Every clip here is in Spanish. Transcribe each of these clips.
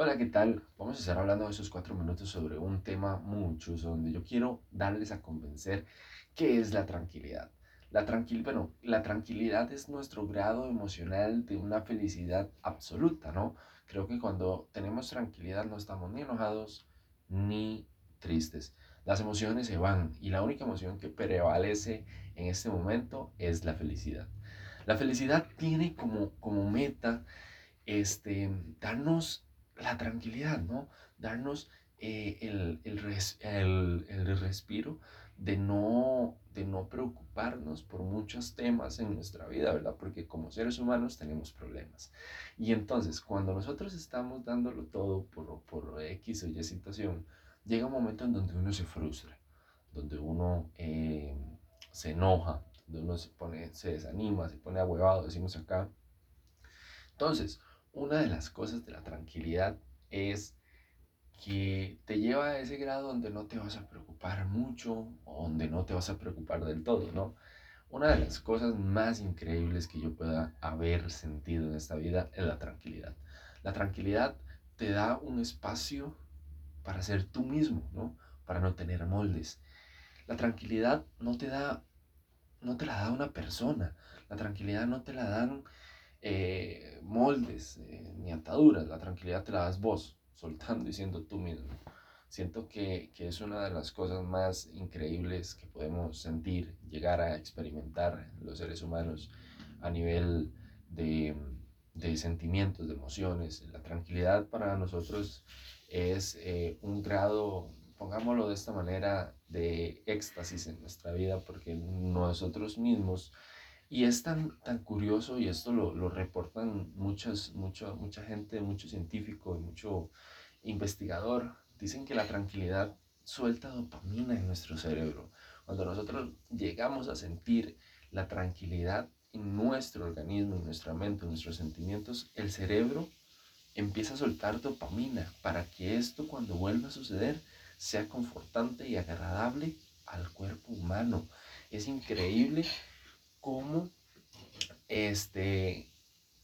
Hola, ¿qué tal? Vamos a estar hablando de esos cuatro minutos sobre un tema muy chuso, donde yo quiero darles a convencer qué es la tranquilidad. La, tranquil bueno, la tranquilidad es nuestro grado emocional de una felicidad absoluta, ¿no? Creo que cuando tenemos tranquilidad no estamos ni enojados ni tristes. Las emociones se van y la única emoción que prevalece en este momento es la felicidad. La felicidad tiene como, como meta este, darnos la tranquilidad, ¿no? Darnos eh, el, el, el, respiro de no, de no preocuparnos por muchos temas en nuestra vida, ¿verdad? Porque como seres humanos tenemos problemas. Y entonces, cuando nosotros estamos dándolo todo por, por X o Y situación, llega un momento en donde uno se frustra, donde uno eh, se enoja, donde uno se pone, se desanima, se pone ahuevado, decimos acá. Entonces, una de las cosas de la tranquilidad es que te lleva a ese grado donde no te vas a preocupar mucho o donde no te vas a preocupar del todo, ¿no? Una de las cosas más increíbles que yo pueda haber sentido en esta vida es la tranquilidad. La tranquilidad te da un espacio para ser tú mismo, ¿no? Para no tener moldes. La tranquilidad no te da, no te la da una persona. La tranquilidad no te la dan eh, moldes eh, ni ataduras, la tranquilidad te la das vos, soltando y siendo tú mismo. Siento que, que, es una de las cosas más increíbles que podemos sentir, llegar a experimentar los seres humanos a nivel de, de sentimientos, de emociones. La tranquilidad para nosotros es eh, un grado, pongámoslo de esta manera, de éxtasis en nuestra vida, porque nosotros mismos y es tan, tan curioso, y esto lo, lo reportan muchas, mucha, mucha gente, mucho científico y mucho investigador, dicen que la tranquilidad suelta dopamina en nuestro cerebro. Cuando nosotros llegamos a sentir la tranquilidad en nuestro organismo, en nuestra mente, en nuestros sentimientos, el cerebro empieza a soltar dopamina para que esto cuando vuelva a suceder sea confortante y agradable al cuerpo humano. Es increíble cómo, este,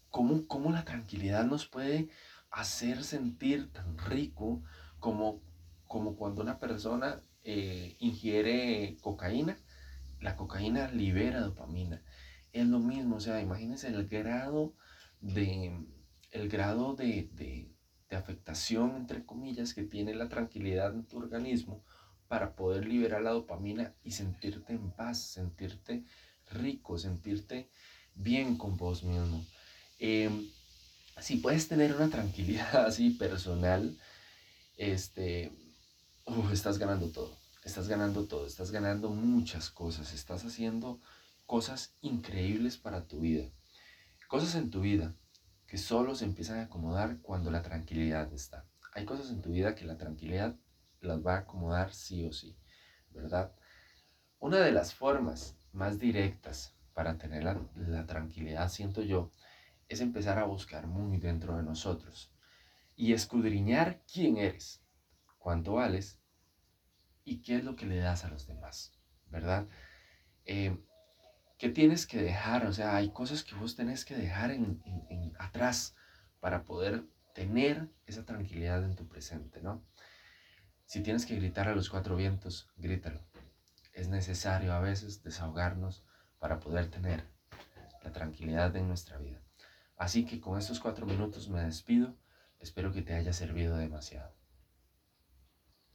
cómo, cómo la tranquilidad nos puede hacer sentir tan rico como, como cuando una persona eh, ingiere cocaína, la cocaína libera dopamina. Es lo mismo, o sea, imagínense el grado de, el grado de, de, de afectación, entre comillas, que tiene la tranquilidad en tu organismo para poder liberar la dopamina y sentirte en paz, sentirte rico, sentirte bien con vos mismo. Em, si puedes tener una tranquilidad así personal, este, estás ganando todo, estás ganando todo, estás ganando muchas cosas, estás haciendo cosas increíbles para tu vida, cosas en tu vida que solo se empiezan a acomodar cuando la tranquilidad está. Hay cosas en tu vida que la tranquilidad las va a acomodar sí o sí, ¿verdad? Una de las formas más directas para tener la, tranquilidad, siento yo, es empezar a buscar muy dentro de nosotros y escudriñar quién eres, cuánto vales y qué es lo que le das a los demás, ¿verdad? Eh, ¿Qué tienes que dejar? O sea, hay cosas que vos tenés que dejar en, atrás para poder tener esa tranquilidad en tu presente, ¿no? Si tienes que gritar a los cuatro vientos, grítalo es necesario a veces desahogarnos para poder tener la tranquilidad en nuestra vida. Así que con estos cuatro minutos me despido. Espero que te haya servido demasiado.